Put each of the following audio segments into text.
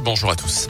Bonjour à tous.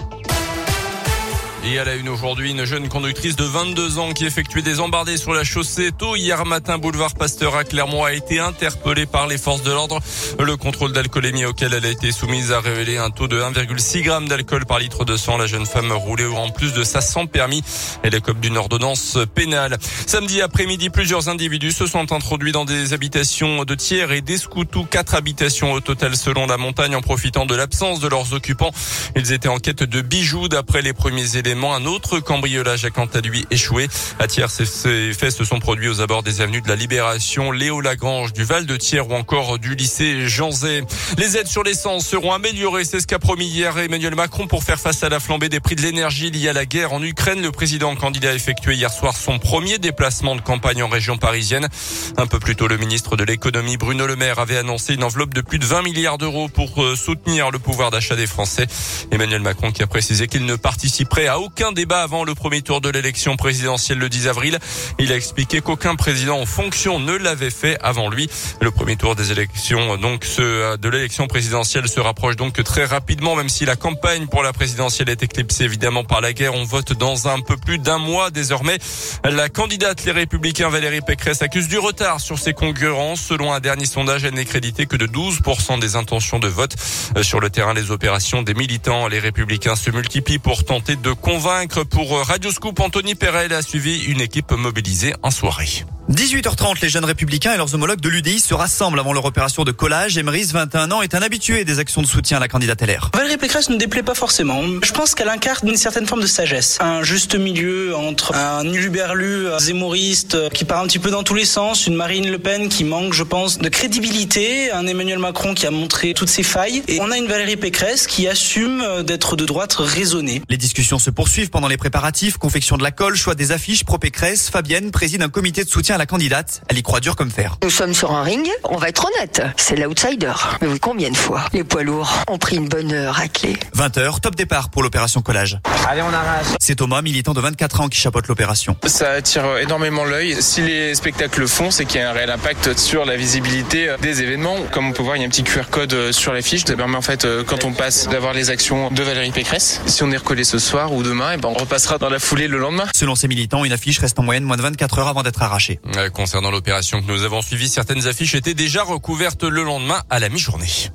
Et à la une aujourd'hui, une jeune conductrice de 22 ans qui effectuait des embardées sur la chaussée tôt hier matin, boulevard Pasteur à Clermont, a été interpellée par les forces de l'ordre. Le contrôle d'alcoolémie auquel elle a été soumise a révélé un taux de 1,6 g d'alcool par litre de sang. La jeune femme roulait en plus de sa sans permis. Elle est comme d'une ordonnance pénale. Samedi après-midi, plusieurs individus se sont introduits dans des habitations de tiers et d'escoutou. Quatre habitations au total selon la montagne en profitant de l'absence de leurs occupants. Ils étaient en quête de bijoux d'après les premiers éléments un autre cambriolage a quant à lui échoué. À Thiers, ces faits se sont produits aux abords des avenues de la Libération, Léo Lagrange, du Val de Thiers ou encore du lycée Jean Zay. Les aides sur l'essence seront améliorées. C'est ce qu'a promis hier Emmanuel Macron pour faire face à la flambée des prix de l'énergie liée à la guerre en Ukraine. Le président candidat a effectué hier soir son premier déplacement de campagne en région parisienne. Un peu plus tôt, le ministre de l'économie Bruno Le Maire avait annoncé une enveloppe de plus de 20 milliards d'euros pour euh, soutenir le pouvoir d'achat des Français. Emmanuel Macron qui a précisé qu'il ne participerait à aucun débat avant le premier tour de l'élection présidentielle le 10 avril. Il a expliqué qu'aucun président en fonction ne l'avait fait avant lui. Le premier tour des élections, donc de l'élection présidentielle, se rapproche donc très rapidement, même si la campagne pour la présidentielle est éclipsée évidemment par la guerre. On vote dans un peu plus d'un mois désormais. La candidate Les Républicains Valérie Pécresse accuse du retard sur ses concurrents. Selon un dernier sondage, elle n'est créditée que de 12% des intentions de vote. Sur le terrain, les opérations des militants, les Républicains se multiplient pour tenter de convaincre. Pour Radio Scoop, Anthony Perel a suivi une équipe mobilisée en soirée. 18h30, les jeunes républicains et leurs homologues de l'UDI se rassemblent avant leur opération de collage. Emeris, 21 ans, est un habitué des actions de soutien à la candidate LR. Valérie Pécresse ne déplaît pas forcément. Je pense qu'elle incarne une certaine forme de sagesse. Un juste milieu entre un uluberlu zémoriste qui part un petit peu dans tous les sens, une Marine Le Pen qui manque, je pense, de crédibilité, un Emmanuel Macron qui a montré toutes ses failles, et on a une Valérie Pécresse qui assume d'être de droite raisonnée. Les discussions se poursuivent pendant les préparatifs, confection de la colle, choix des affiches pro Pécresse. Fabienne préside un comité de soutien la candidate. Elle y croit dur comme fer. Nous sommes sur un ring, on va être honnête, c'est l'outsider. Mais oui, combien de fois les poids lourds ont pris une bonne raclée 20h, top départ pour l'opération collage. Allez, on arrache. C'est Thomas, militant de 24 ans, qui chapeaute l'opération. Ça attire énormément l'œil. Si les spectacles le font, c'est qu'il y a un réel impact sur la visibilité des événements. Comme on peut voir, il y a un petit QR code sur l'affiche. Ça permet en fait, quand on passe, d'avoir les actions de Valérie Pécresse. Si on est recollé ce soir ou demain, et ben on repassera dans la foulée le lendemain. Selon ces militants, une affiche reste en moyenne moins de 24 heures avant d'être arrachée. Concernant l'opération que nous avons suivie, certaines affiches étaient déjà recouvertes le lendemain à la mi-journée.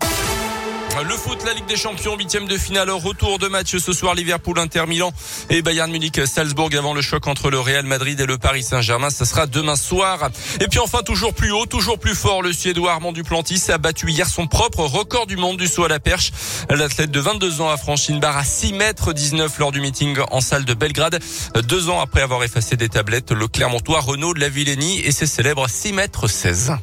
Le foot, la Ligue des Champions, huitième de finale, retour de match ce soir, Liverpool, Inter Milan et Bayern Munich, Salzbourg avant le choc entre le Real Madrid et le Paris Saint-Germain. Ce sera demain soir. Et puis enfin, toujours plus haut, toujours plus fort, le Suédois Armand Duplantis a battu hier son propre record du monde du saut à la perche. L'athlète de 22 ans a franchi une barre à 6 mètres 19 lors du meeting en salle de Belgrade. Deux ans après avoir effacé des tablettes, le Clermontois Renaud de la Villénie et ses célèbres 6 mètres 16.